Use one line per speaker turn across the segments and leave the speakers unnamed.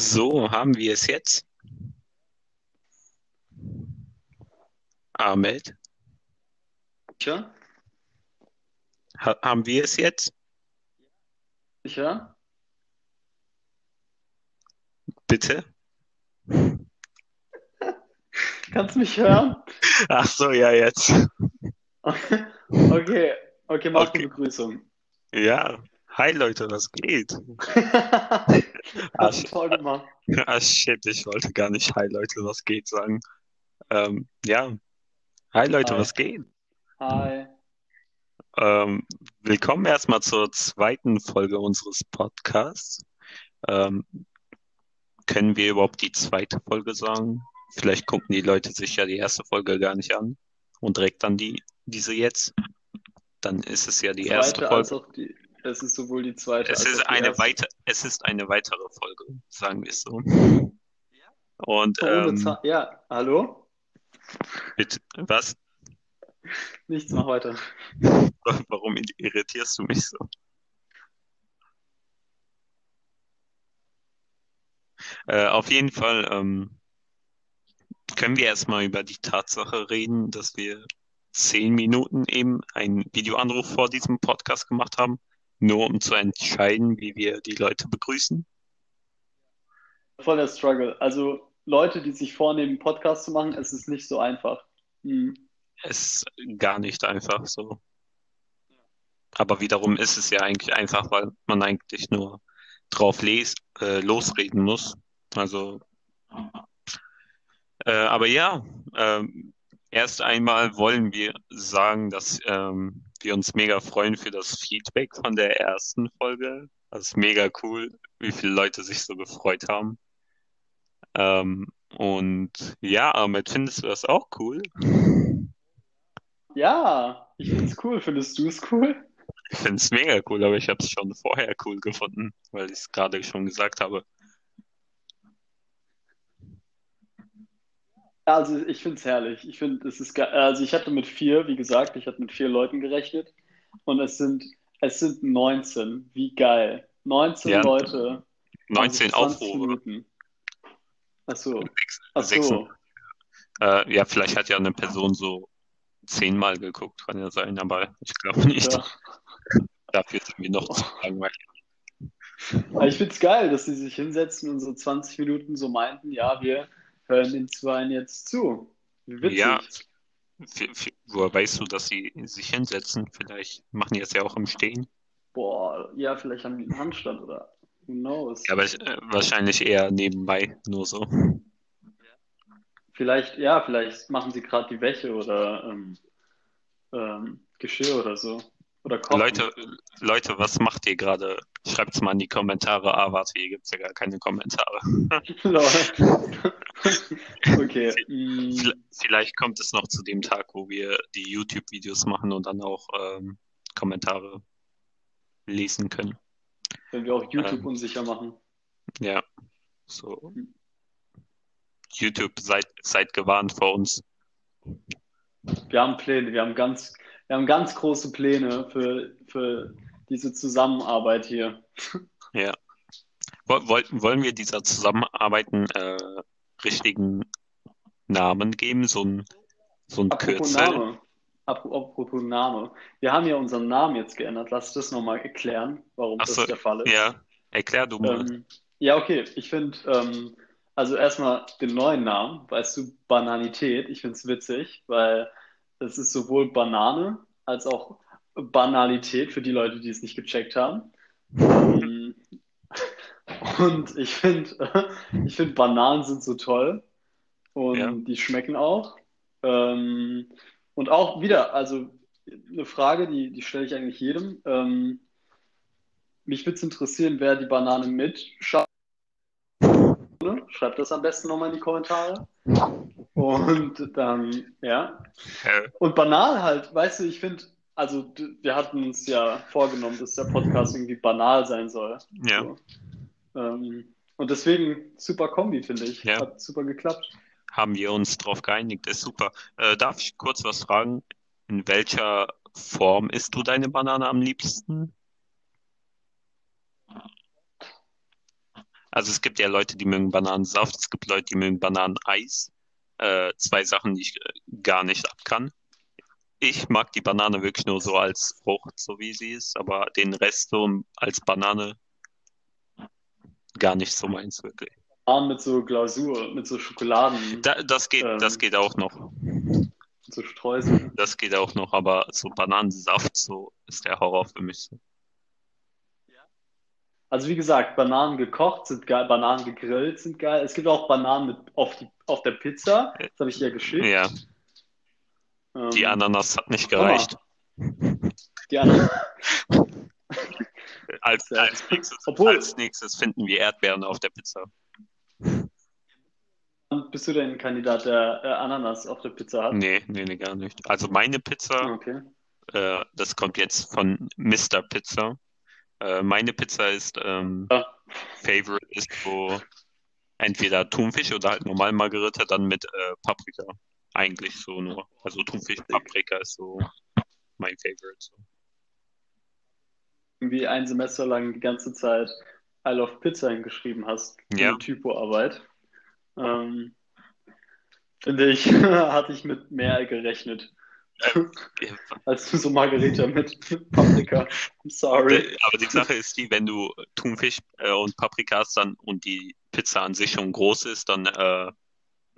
So, haben wir es jetzt? Ahmed,
Sicher?
ha haben wir es jetzt?
Sicher?
Bitte?
Kannst du mich hören?
Ach so, ja, jetzt.
Okay, okay, mach die
Okay.
Begrüßung.
Ja. Hi Leute, was geht?
Du toll gemacht.
Ah, shit, ich wollte gar nicht Hi Leute, was geht sagen. Ähm, ja. Hi Leute,
Hi.
was geht?
Hi.
Ähm, willkommen erstmal zur zweiten Folge unseres Podcasts. Ähm, können wir überhaupt die zweite Folge sagen? Vielleicht gucken die Leute sich ja die erste Folge gar nicht an und direkt dann die, diese jetzt. Dann ist es ja die erste
Zweite als
Folge.
auch die. Es ist sowohl die zweite
Es
als
ist
auch die
eine
erste.
weiter, es ist eine weitere Folge, sagen wir es so. Und ähm,
Ja, hallo?
bitte, was?
Nichts, mach weiter.
Warum irritierst du mich so? Äh, auf jeden Fall ähm, können wir erstmal über die Tatsache reden, dass wir zehn Minuten eben einen Videoanruf vor diesem Podcast gemacht haben, nur um zu entscheiden, wie wir die Leute begrüßen.
Voll der Struggle. Also Leute, die sich vornehmen, Podcast zu machen, es ist nicht so einfach. Hm.
Es ist gar nicht einfach so. Aber wiederum ist es ja eigentlich einfach, weil man eigentlich nur drauf les äh, losreden muss. Also, äh, aber ja, ähm, erst einmal wollen wir sagen, dass ähm, wir uns mega freuen für das Feedback von der ersten Folge. Das ist mega cool, wie viele Leute sich so gefreut haben. Ähm, und ja, Ahmed, findest du das auch cool?
Ja, ich find's cool. Findest du es cool?
Ich finde es mega cool, aber ich habe es schon vorher cool gefunden, weil ich es gerade schon gesagt habe.
Also ich finde es herrlich. Ich finde, es ist ge- also ich hatte mit vier, wie gesagt, ich hatte mit vier Leuten gerechnet und es sind es sind 19. Wie geil. 19
Ja,
Leute haben sich
19
20
Aufrufe.
Minuten. Ach so.
Sechs-
Ach
sechs-
so.
Äh, ja, vielleicht hat ja eine Person so zehnmal geguckt, kann ja sein, aber ich glaube nicht.
Ja.
Dafür sind wir noch zu langweilig.
Aber ich finde es geil, dass sie sich hinsetzen und so 20 Minuten so meinten, ja, wir hören den Zweien jetzt zu. Wie witzig.
Ja. Woher weißt du, dass sie sich hinsetzen? Vielleicht machen die es ja auch im Stehen.
Boah, ja, vielleicht haben die einen Handstand oder who knows.
Ja, aber äh, wahrscheinlich eher nebenbei, nur so.
Vielleicht, ja, vielleicht machen sie gerade die Wäsche oder ähm, ähm, Geschirr oder so. Oder kochen.
Leute, Leute, was macht ihr gerade? Schreibt's mal in die Kommentare. Ah, warte, hier gibt's ja gar keine Kommentare.
Okay. mm,
Vielleicht kommt es noch zu dem Tag, wo wir die YouTube-Videos machen und dann auch ähm, Kommentare lesen können.
Wenn wir auch YouTube
Ähm.
unsicher machen.
Ja, so. YouTube, seid, seid gewarnt vor uns.
Wir haben Pläne, wir haben ganz, wir haben ganz große Pläne für, für diese Zusammenarbeit hier.
Ja. Woll- woll- Wollen wir dieser Zusammenarbeit einen äh, richtigen Namen geben? So ein, so ein
Apropos
Kürzel?
Name. Apropos Name. Wir haben ja unseren Namen jetzt geändert. Lass das nochmal erklären, warum
Ach
das
so,
der Fall ist.
Ja, erklär du mal.
Ähm, ja, okay. Ich finde, ähm, also erstmal den neuen Namen, weißt du, Bananität. Ich finde es witzig, weil es ist sowohl Banane als auch Banalität für die Leute, die es nicht gecheckt haben. Ähm, und ich finde, ich finde Bananen sind so toll und
Ja.
die schmecken auch. Ähm, und auch wieder, also eine Frage, die, die stelle ich eigentlich jedem. Ähm, mich würde es interessieren, wer die Banane mit schafft. Schreibt das am besten nochmal in die Kommentare. Und dann, ja. Und banal halt, weißt du, ich finde, also wir hatten uns ja vorgenommen, dass der Podcast irgendwie banal sein soll.
ja.
So. Ähm, und deswegen super Kombi, finde ich.
Ja.
Hat super geklappt.
Haben wir uns drauf geeinigt, ist super. Äh, darf ich kurz was fragen? In welcher Form isst du deine Banane am liebsten? Also es gibt ja Leute, die mögen Bananensaft, es gibt Leute, die mögen Bananeneis. Äh, zwei Sachen, die ich äh, gar nicht ab kann. Ich mag die Banane wirklich nur so als Frucht, so wie sie ist, aber den Rest so als Banane gar nicht so meins wirklich.
Mit so Glasur, mit so Schokoladen,
Da, das geht, das
ähm,
geht auch noch.
so Streusel.
Das geht auch noch, aber so Bananensaft, so ist der Horror für mich. So.
Also wie gesagt, Bananen gekocht sind geil, Bananen gegrillt sind geil. Es gibt auch Bananen mit auf die, auf der Pizza. Das habe ich dir geschickt.
Ja, die
Ähm,
Ananas hat nicht gereicht.
Die anderen.
Als, als, nächstes,
Obwohl-
als nächstes finden wir Erdbeeren auf der Pizza.
Bist du denn ein Kandidat, der äh, Ananas auf der Pizza hat?
Nee, nee, nee, gar nicht. Also meine Pizza,
Okay.
äh, das kommt jetzt von Mr. Pizza. Äh, meine Pizza ist, ähm,
Ja.
Favorite ist so entweder Thunfisch oder halt normal Margarita, dann mit äh, Paprika. Eigentlich so nur. Also Thunfisch, Paprika ist so mein Favorite. So.
Irgendwie ein Semester lang die ganze Zeit I love Pizza hingeschrieben hast.
Ja.
Typoarbeit. Ähm, finde ich, hatte ich mit mehr gerechnet. Als so Margarita mit, Paprika. I'm sorry.
Äh, Aber die Sache ist die, wenn du Thunfisch äh, und Paprika hast dann und die Pizza an sich schon groß ist, dann äh,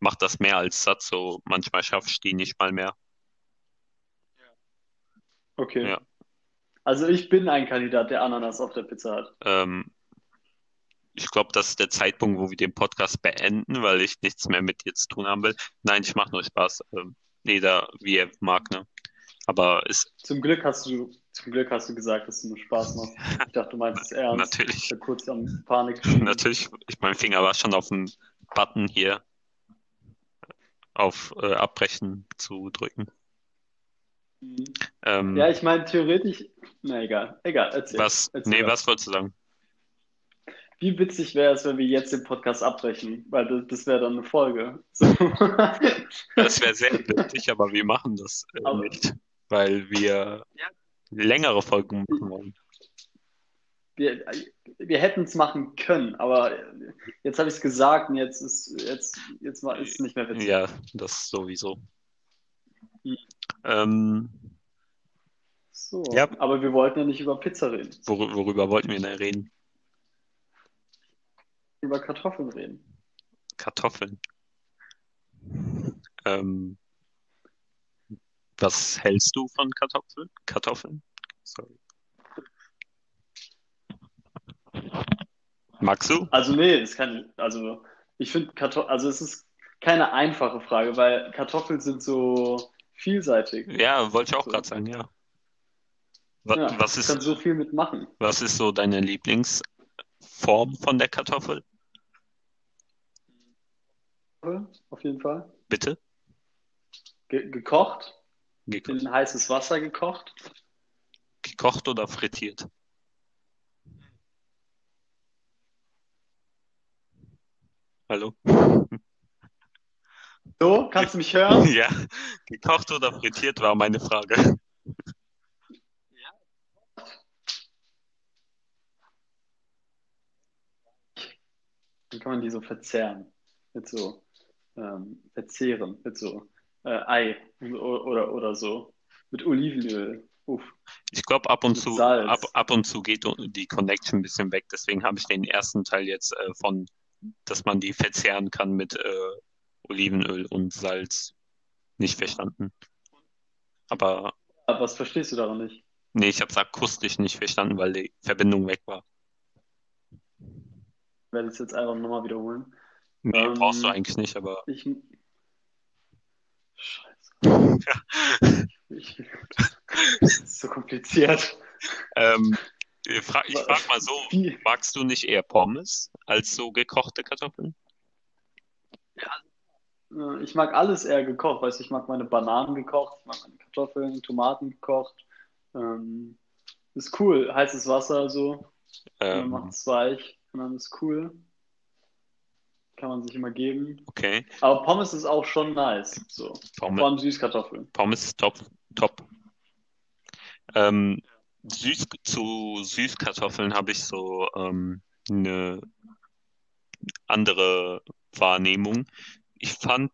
macht das mehr als satt. So manchmal schaffst du die nicht mal mehr.
Okay.
Ja.
Also ich bin ein Kandidat, der Ananas auf der Pizza hat.
Ähm, ich glaube, das ist der Zeitpunkt, wo wir den Podcast beenden, weil ich nichts mehr mit dir zu tun haben will. Nein, ich mache nur Spaß. Ähm, jeder, wie er mag, ne? Aber ist
Zum Glück hast du, zum Glück hast du gesagt, dass du nur Spaß machst. Ich dachte, du meinst es ernst.
natürlich,
Ich kurz am Panik
natürlich, ich mein Finger war schon auf dem Button hier auf äh, Abbrechen zu drücken. Ähm,
Ja, ich meine, theoretisch, na egal, egal, erzähl.
was,
erzähl
nee, was wolltest du sagen?
Wie witzig wäre es, wenn wir jetzt den Podcast abbrechen, weil das, das wäre dann eine Folge. So.
Das wäre sehr witzig, aber wir machen das äh,
Aber-
nicht, weil wir längere Folgen machen wollen.
Wir, wir hätten es machen können, aber jetzt habe ich es gesagt und jetzt ist jetzt, jetzt mal- ist es nicht mehr witzig.
Ja, das sowieso.
Mhm.
Ähm,
So.
Ja.
Aber wir wollten ja nicht über Pizza reden,
wor worüber wollten wir denn reden?
Über Kartoffeln reden.
Kartoffeln. Ähm, was hältst du von Kartoffeln? Kartoffeln? Sorry. Magst du?
Also nee, das kann also ich finde Kartoffeln, also es ist keine einfache Frage, weil Kartoffeln sind so vielseitig.
Ja, wollte ich auch
So.
gerade sagen, ja. Wa
Ja,
was ist,
kannst so viel mitmachen.
was ist so deine Lieblingsform von der Kartoffel?
Auf jeden Fall.
Bitte?
Ge gekocht,
Ge
in heißes Wasser gekocht.
gekocht oder frittiert? Hallo?
So, kannst du mich hören?
Ja, gekocht oder frittiert war meine Frage.
Dann kann man die so verzehren. Mit so ähm, verzehren, mit so äh, Ei oder, oder, so. Mit Olivenöl. Uff.
Ich glaube, ab und
Mit
zu,
Salz.
ab, ab und zu geht die Connection ein bisschen weg. Deswegen habe ich den ersten Teil jetzt äh, von, dass man die verzehren kann mit äh, Olivenöl und Salz nicht verstanden. Aber
Aber was verstehst du daran nicht?
nee, ich habe es akustisch nicht verstanden, weil die Verbindung weg war.
Ich werde es jetzt einfach nochmal wiederholen.
Nee,
Ähm,
brauchst du eigentlich nicht, aber
Ich. Scheiße. Ich, das ist so kompliziert.
ähm, ich frag, ich frag mal so,
Wie?
magst du nicht eher Pommes als so gekochte Kartoffeln?
Äh, Ich mag alles eher gekocht. Weißt du, ich mag meine Bananen gekocht, ich mag meine Kartoffeln, Tomaten gekocht. Ähm, ist cool. Heißes Wasser so. Man
Ähm,
macht es weich und dann ist cool. Kann man sich immer geben.
okay,
Aber Pommes ist auch schon nice. So. Vor
Pommes.
allem Süßkartoffeln.
Pommes ist top, top. Ähm, süß, zu Süßkartoffeln habe ich so ähm, eine andere Wahrnehmung. Ich fand,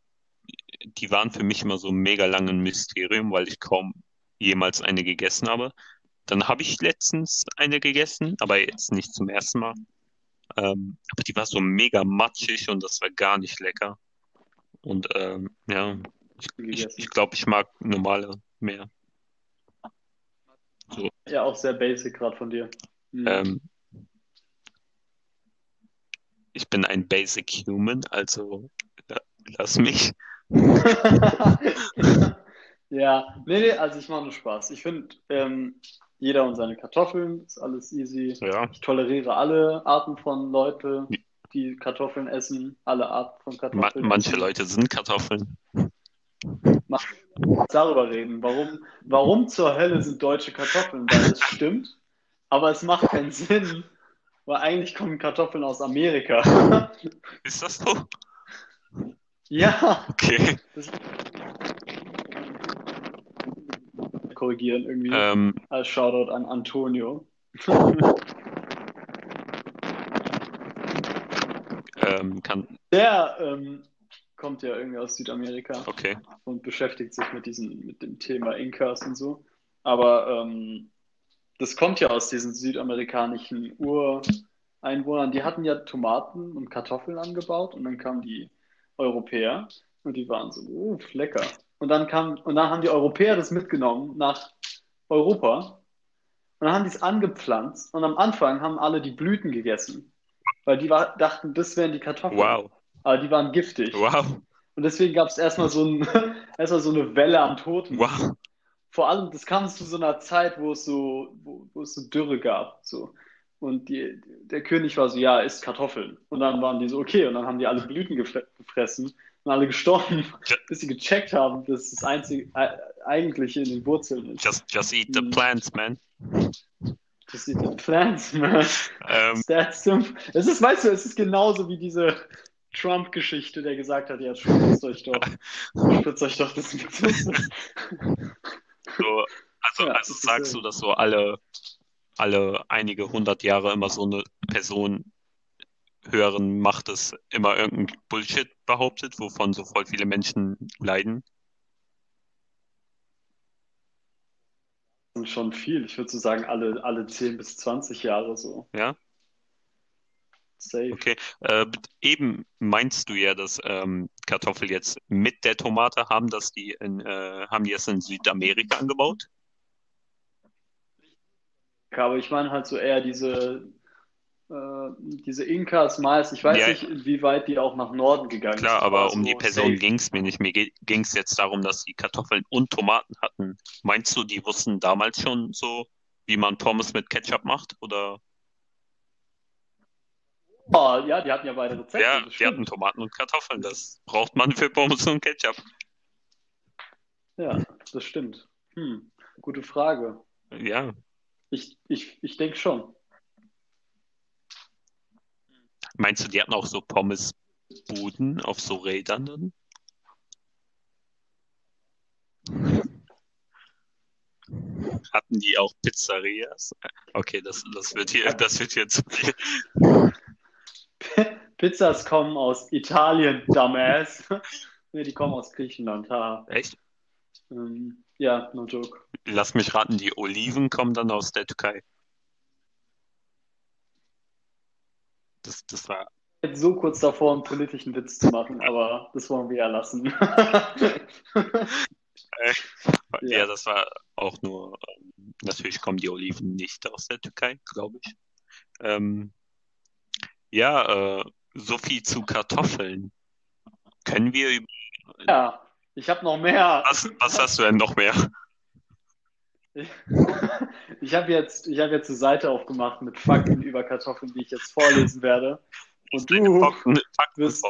die waren für mich immer so mega lang ein Mysterium, weil ich kaum jemals eine gegessen habe. Dann habe ich letztens eine gegessen, aber jetzt nicht zum ersten Mal. Ähm, aber die war so mega matschig und das war gar nicht lecker. Und ähm, ja, ich, ich, ich glaube, ich mag normale mehr. So,
Ja, auch sehr basic gerade von dir. Hm.
ähm, ich bin ein Basic Human, also la- lass mich.
Ja, nee, nee, also ich mache nur Spaß. Ich finde, ähm, jeder und seine Kartoffeln, ist alles easy.
Ja,
Ich toleriere alle Arten von Leute, die Kartoffeln essen, alle Arten von
ma
Kartoffeln
manche
essen.
Leute sind Kartoffeln.
Mal darüber reden. Warum, warum zur Hölle sind deutsche Kartoffeln? Weil es stimmt, aber es macht keinen Sinn, weil eigentlich kommen Kartoffeln aus Amerika.
Ist das so?
Ja,
Okay.
das korrigieren irgendwie.
Ähm,
Als Shoutout an Antonio.
ähm, kann,
Der ähm, kommt ja irgendwie aus Südamerika
okay.
und beschäftigt sich mit diesem, mit dem Thema Inkas und so. Aber ähm, das kommt ja aus diesen südamerikanischen Ureinwohnern. Die hatten ja Tomaten und Kartoffeln angebaut und dann kamen die Europäer und die waren so, uh, lecker. Und dann kam, und dann haben die Europäer das mitgenommen nach Europa und dann haben die es angepflanzt und am Anfang haben alle die Blüten gegessen, weil die war, dachten, das wären die Kartoffeln.
Wow.
Aber die waren giftig.
Wow.
Und deswegen gab es erstmal so, ein, erstmal so eine Welle an Toten.
Wow.
Vor allem, das kam zu so einer Zeit, wo es so, wo, wo es so Dürre gab. So. Und die, der König war so, ja, isst Kartoffeln. Und dann waren die so, okay. Und dann haben die alle Blüten gefre gefressen und alle gestorben,
Ja.
bis sie gecheckt haben, dass das einzige, äh, eigentliche in den Wurzeln ist.
Just, just eat the
Mhm.
plants, man.
Das sind die Plants, man.
Ähm,
That's simple. Es ist, weißt du, es ist genauso wie diese Trump-Geschichte, der gesagt hat, ja, spritzt euch doch, spritzt euch doch das mit.
so, also,
Ja,
also
ist
sagst du, dass so alle, alle einige hundert Jahre immer so eine Person höheren Machtes immer irgendein Bullshit behauptet, wovon so voll viele Menschen leiden?
Schon viel. Ich würde so sagen, alle, alle 10 bis 20 Jahre so.
Ja?
Safe.
Okay. Äh, eben meinst du ja, dass ähm, Kartoffel jetzt mit der Tomate haben, dass die in, äh, haben die es in Südamerika angebaut?
Aber ich meine halt so eher diese, diese Inkas, Mais. Ich weiß
Ja.
nicht, inwieweit die auch nach Norden gegangen
Klar,
sind.
aber um die
so
Person ging es mir nicht. Mir ging es jetzt darum, dass die Kartoffeln und Tomaten hatten. Meinst du, die wussten damals schon so, wie man Pommes mit Ketchup macht? Oder?
Oh, ja, die hatten ja beide Rezepte.
Ja, die hatten. Tomaten und Kartoffeln. Das braucht man für Pommes und Ketchup.
Ja, das stimmt. Hm, gute Frage.
Ja,
Ich, ich, ich denke schon.
Meinst du, die hatten auch so Pommesbuden auf so Rädern dann? Hatten die auch Pizzerias? Okay, das, das wird hier, das wird hier zu viel.
Pizzas kommen aus Italien, Dumbass. Nee, die kommen aus Griechenland. Ha.
Echt?
Ähm, ja, no joke.
Lass mich raten, die Oliven kommen dann aus der Türkei. Das, das war,
Ich bin so kurz davor, einen politischen Witz zu machen, aber das wollen wir ja lassen.
ja, das war auch nur, natürlich kommen die Oliven nicht aus der Türkei, glaube ich. Ähm, ja, äh, so viel zu Kartoffeln. Können wir über,
Ja, ich habe noch mehr.
was, was hast du denn noch mehr?
Ich habe jetzt, ich hab jetzt eine Seite aufgemacht mit Fakten über Kartoffeln, die ich jetzt vorlesen werde. Und du,
Fakten,
wirst-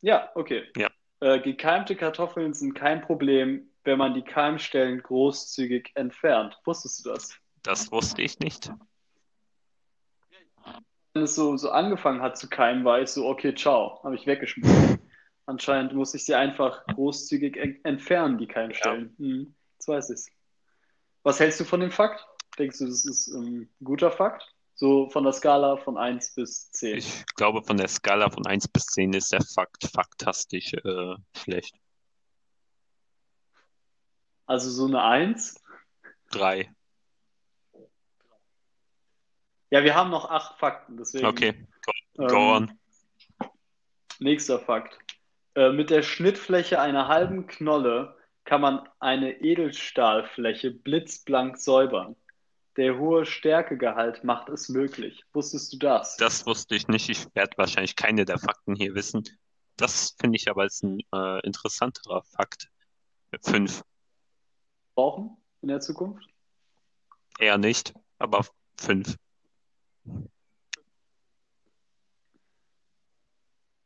ja, okay.
Ja.
Äh, gekeimte Kartoffeln sind kein Problem, wenn man die Keimstellen großzügig entfernt. Wusstest du das?
Das wusste ich nicht.
Wenn es so, so angefangen hat zu keimen, war ich so, okay, ciao, habe ich weggeschmissen. Anscheinend muss ich sie einfach großzügig en entfernen, die Keimstellen. Hm, jetzt weiß ich's. Was hältst du von dem Fakt? Denkst du, das ist ähm, ein guter Fakt? So von der Skala von 1 bis 10.
Ich glaube, von der Skala von 1 bis 10 ist der Fakt faktastisch äh, schlecht.
Also so eine 1.
3.
Ja, wir haben noch acht Fakten, deswegen.
Okay, go,
Ähm,
go on.
Nächster Fakt. Äh, mit der Schnittfläche einer halben Knolle kann man eine Edelstahlfläche blitzblank säubern. Der hohe Stärkegehalt macht es möglich. Wusstest du das?
Das wusste ich nicht. Ich werde wahrscheinlich keine der Fakten hier wissen. Das finde ich aber als ein äh, interessanterer Fakt. 5.
Brauchen in der Zukunft?
Eher nicht, aber 5.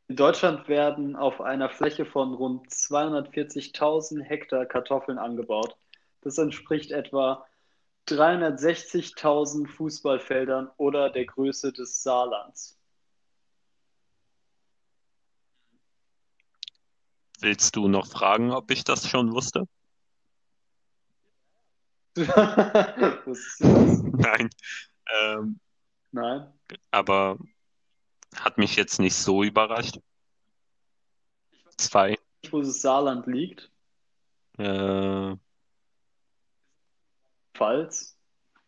In Deutschland werden auf einer Fläche von rund 240.000 Hektar Kartoffeln angebaut. Das entspricht etwa 360.000 Fußballfeldern oder der Größe des Saarlands.
Willst du noch fragen, ob ich das schon wusste? Nein. Ähm,
Nein.
aber hat mich jetzt nicht so überrascht. 2.
Nicht, wo das Saarland liegt.
Äh,
Pfalz.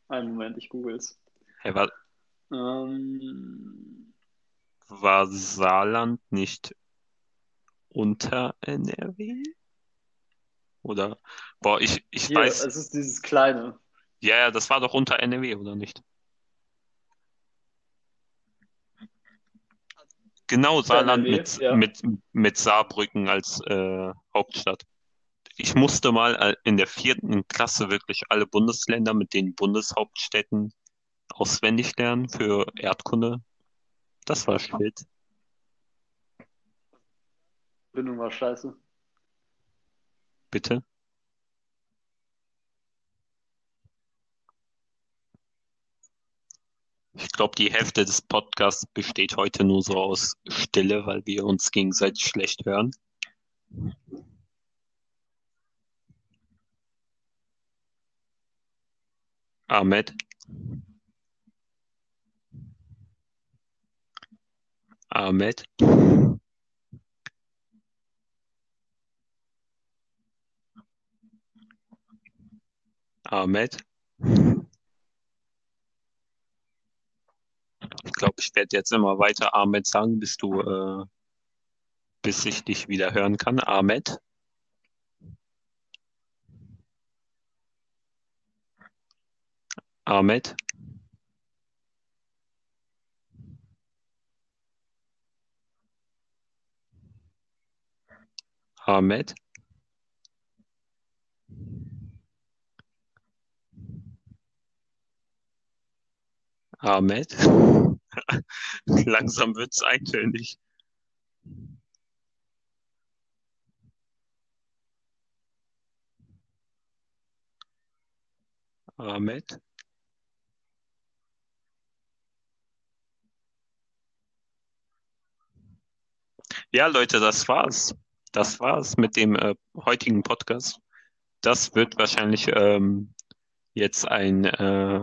Einen Moment, ich google es.
hey, war,
Ähm,
war Saarland nicht unter NRW? Oder? Boah, ich, ich
hier,
weiß.
es ist dieses kleine.
Ja, ja, das war doch unter NRW, oder nicht? Genau, Saarland mit,
ja.
mit, mit Saarbrücken als äh, Hauptstadt. Ich musste mal äh, in der vierten Klasse wirklich alle Bundesländer mit den Bundeshauptstädten auswendig lernen für Erdkunde. Das war shit.
Bindung war scheiße.
Bitte? Ich glaube, die Hälfte des Podcasts besteht heute nur so aus Stille, weil wir uns gegenseitig schlecht hören. Ahmed? Ahmed? Ahmed? Glaube, ich werde jetzt immer weiter Ahmed sagen, bis du, äh, bis ich dich wieder hören kann. Ahmed? Ahmed? Ahmed? Ahmed? Langsam wird's eintönig. Ahmed? Ja, Leute, das war's. Das war's mit dem äh, heutigen Podcast. Das wird wahrscheinlich ähm, jetzt ein äh,